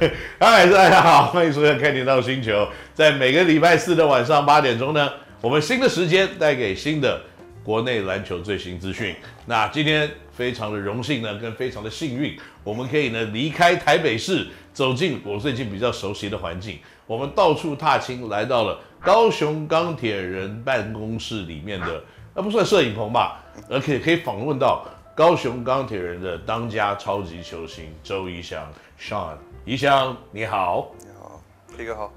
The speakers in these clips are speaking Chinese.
嗨，大家好，欢迎收看《开点到星球》。在每个礼拜四的晚上八点钟呢，我们新的时间带给新的国内篮球最新资讯。那今天非常的荣幸呢，跟非常的幸运，我们可以呢离开台北市，走进我最近比较熟悉的环境。我们到处踏青，来到了高雄钢铁人办公室里面的，那不算摄影棚吧，而且可以访问到。高雄钢铁人的当家超级球星周仪翔，Sean，仪翔你好，你好，飞哥好。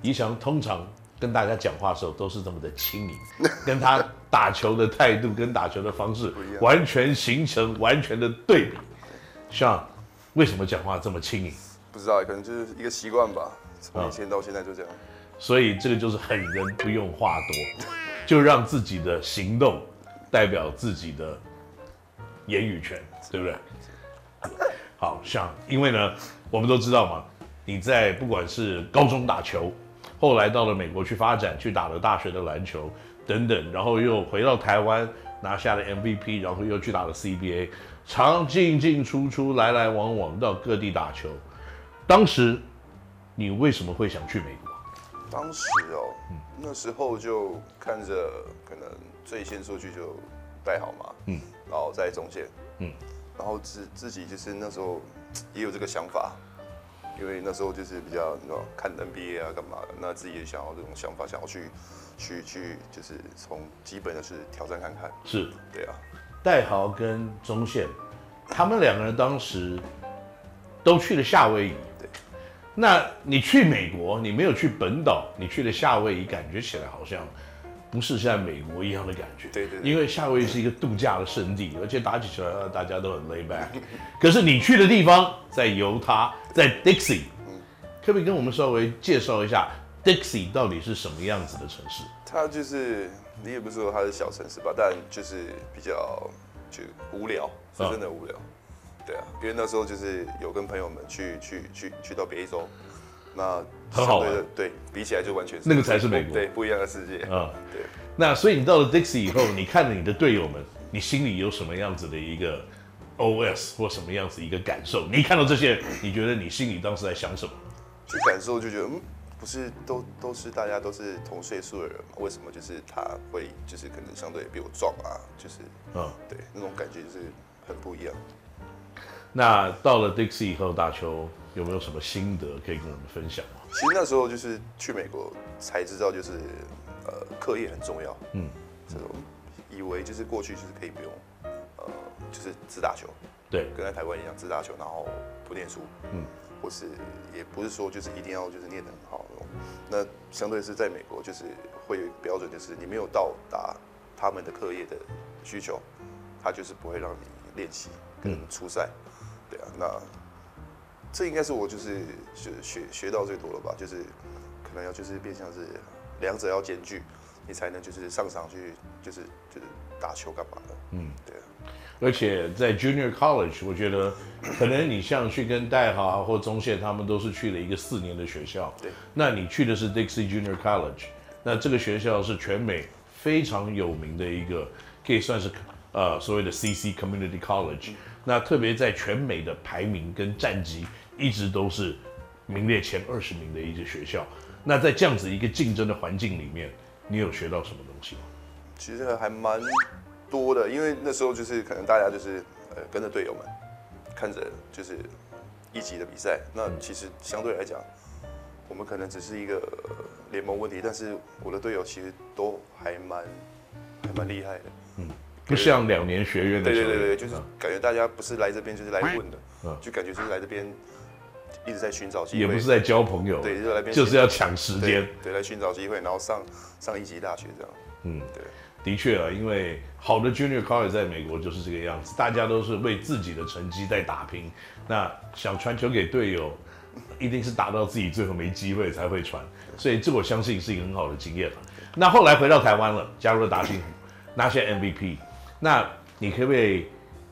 仪翔通常跟大家讲话的时候都是这么的轻盈，跟他打球的态度跟打球的方式完全形成完全的对比。Sean，为什么讲话这么轻盈？不知道，可能就是一个习惯吧，从以前到现在就这样。嗯，所以这个就是狠人不用话多，就让自己的行动代表自己的。言语权，对不对？好像，因为呢，我们都知道嘛，你在不管是高中打球，后来到了美国去发展，去打了大学的篮球等等，然后又回到台湾拿下了 MVP，然后又去打了 CBA，常进进出出，来来往往到各地打球。当时你为什么会想去美国？当时哦，嗯，那时候就看着可能最先出去就带好嘛，嗯。然后在中线，嗯，然后自自己就是那时候也有这个想法，因为那时候就是比较看 NBA 啊干嘛的，那自己也想要这种想法，想要去去去，就是从基本的是挑战看看。是，对啊。戴豪跟中线，他们两个人当时都去了夏威夷。对。那你去美国，你没有去本岛，你去了夏威夷，感觉起来好像。不是像美国一样的感觉，对对，因为夏威夷是一个度假的圣地，而且打起球来大家都很 lay back。可是你去的地方在犹他，在 Dixie，可不可以跟我们稍微介绍一下 Dixie 到底是什么样子的城市？它就是你也不是说它是小城市吧，但就是比较就无聊，是真的无聊。对啊，因为那时候就是有跟朋友们去去去去到别一州。那很好玩，对，比起来就完全是那个才是美国，对，不一样的世界啊。对，那所以你到了 Dixie 以后，你看了你的队友们，你心里有什么样子的一个 OS 或什么样子一个感受？你看到这些，你觉得你心里当时在想什么？就感受就觉得，嗯，不是都都是大家都是同岁数的人嘛？为什么就是他会就是可能相对比我壮啊？就是嗯，对，那种感觉就是很不一样。那到了 Dixie 以后打球。有没有什么心得可以跟我们分享吗？其实那时候就是去美国才知道，就是呃，课业很重要。嗯，这种以为就是过去就是可以不用，呃，就是只打球。对，跟在台湾一样只打球，然后不念书。嗯，或是也不是说就是一定要就是念得很好那种。那相对是在美国就是会有一个标准，就是你没有到达他们的课业的需求，他就是不会让你练习跟出赛。对啊，那。这应该是我就是学学学到最多了吧，就是可能要就是变相是两者要兼具，你才能就是上场去就是就是打球干嘛的。嗯，对。而且在 Junior College，我觉得可能你像去跟戴豪或中线，他们都是去了一个四年的学校。对。那你去的是 Dixie Junior College，那这个学校是全美非常有名的一个，可以算是呃所谓的 CC Community College。那特别在全美的排名跟战绩一直都是名列前二十名的一个学校。那在这样子一个竞争的环境里面，你有学到什么东西吗？其实还蛮多的，因为那时候就是可能大家就是呃跟着队友们看着就是一级的比赛。那其实相对来讲，我们可能只是一个联盟问题，但是我的队友其实都还蛮还蛮厉害的。嗯。不像两年学院的，对对对对，就是感觉大家不是来这边就是来混的，嗯，就感觉就是来这边一直在寻找机会，也不是在交朋友，对，就来就是要抢时间，对，来寻找机会，然后上上一级大学这样，嗯，对，的确啊，因为好的 Junior College 在美国就是这个样子，大家都是为自己的成绩在打拼，那想传球给队友，一定是打到自己最后没机会才会传，所以这我相信是一个很好的经验了。那后来回到台湾了，加入了达欣，拿下 MVP。那你可不可以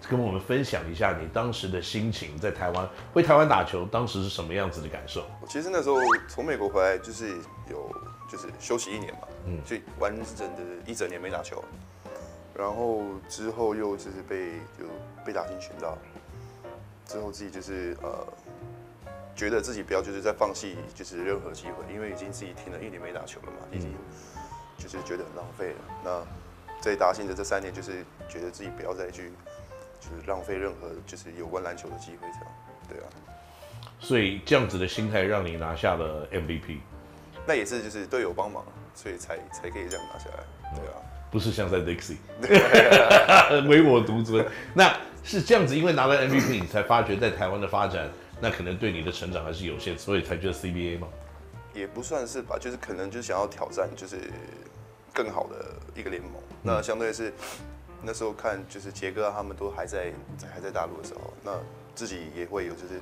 跟我们分享一下你当时的心情，在台湾回台湾打球，当时是什么样子的感受？其实那时候从美国回来，就是有就是休息一年嘛，嗯，就完整的一整年没打球，然后之后又就是被就被打进群到，之后自己就是呃觉得自己不要就是在放弃就是任何机会，因为已经自己停了一年没打球了嘛，已经就是觉得很浪费了。那在达欣的这三年，就是觉得自己不要再去就是浪费任何就是有关篮球的机会，这样，对啊。所以这样子的心态让你拿下了 MVP，那也是就是队友帮忙，所以才才可以这样拿下来，对啊。不是像在 Dixie，唯我独尊。那是这样子，因为拿了 MVP，你才发觉在台湾的发展，那可能对你的成长还是有限，所以才觉得 CBA 吗？也不算是吧，就是可能就想要挑战，就是更好的一个联盟。嗯、那相对是那时候看，就是杰哥他们都还在还在大陆的时候，那自己也会有就是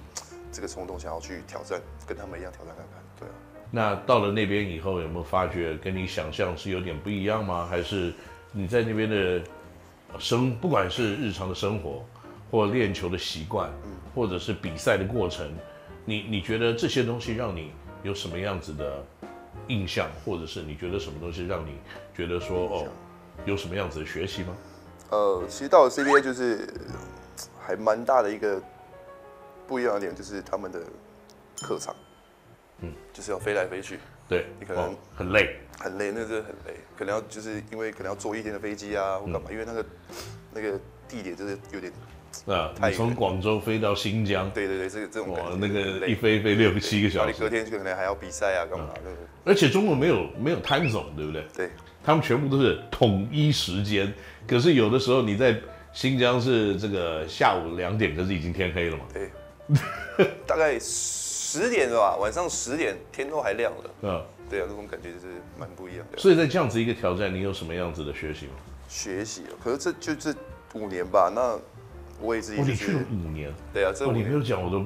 这个冲动，想要去挑战，跟他们一样挑战看看，对啊。那到了那边以后，有没有发觉跟你想象是有点不一样吗？还是你在那边的生，不管是日常的生活，或练球的习惯，或者是比赛的过程，你你觉得这些东西让你有什么样子的印象，或者是你觉得什么东西让你觉得说哦，有什么样子的学习吗？呃，其实到了 CBA 就是还蛮大的一个不一样的点，就是他们的客场。嗯，就是要飞来飞去，对，你可能很累，很累，那个真的很累，可能要就是因为可能要坐一天的飞机啊，或干嘛，因为那个那个地点就是有点啊，你从广州飞到新疆，对对对，这个这种感觉，那个一飞飞六个七个小时，你隔天可能还要比赛啊，干嘛？而且中国没有没有 time zone，对不对？对，他们全部都是统一时间，可是有的时候你在新疆是这个下午两点，可是已经天黑了嘛？对，大概。十点是吧，晚上十点天都还亮了。嗯，对啊，那种感觉就是蛮不一样的。所以在这样子一个挑战，你有什么样子的学习吗？学习，可是这就这五年吧。那我也自己、就是。你去了五年。对啊，这五年、没有讲，我都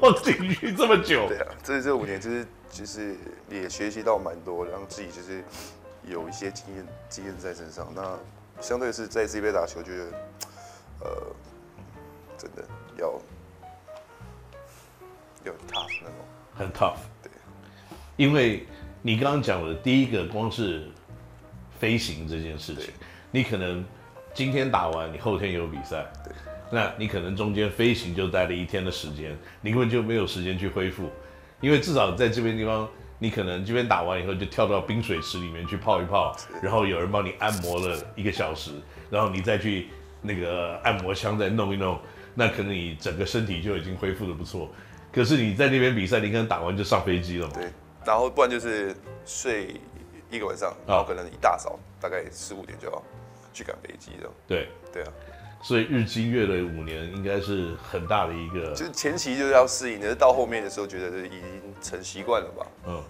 忘记去这么久。对啊，这这五年就是就是也学习到蛮多，让自己就是有一些经验经验在身上。那相对是在这边打球，觉得呃，真的要。要 tough 那种，很 tough，对，因为你刚刚讲的第一个，光是飞行这件事情，你可能今天打完，你后天有比赛，对，那你可能中间飞行就待了一天的时间，你根本就没有时间去恢复，因为至少在这边地方，你可能这边打完以后就跳到冰水池里面去泡一泡，然后有人帮你按摩了一个小时，然后你再去那个按摩枪再弄一弄，那可能你整个身体就已经恢复的不错。可是你在那边比赛，你可能打完就上飞机了嘛？对，然后不然就是睡一个晚上，然后可能一大早大概四五点就要去赶飞机了。对，对啊，所以日积月累五年应该是很大的一个。就是前期就是要适应，但是到后面的时候觉得已经成习惯了吧？嗯。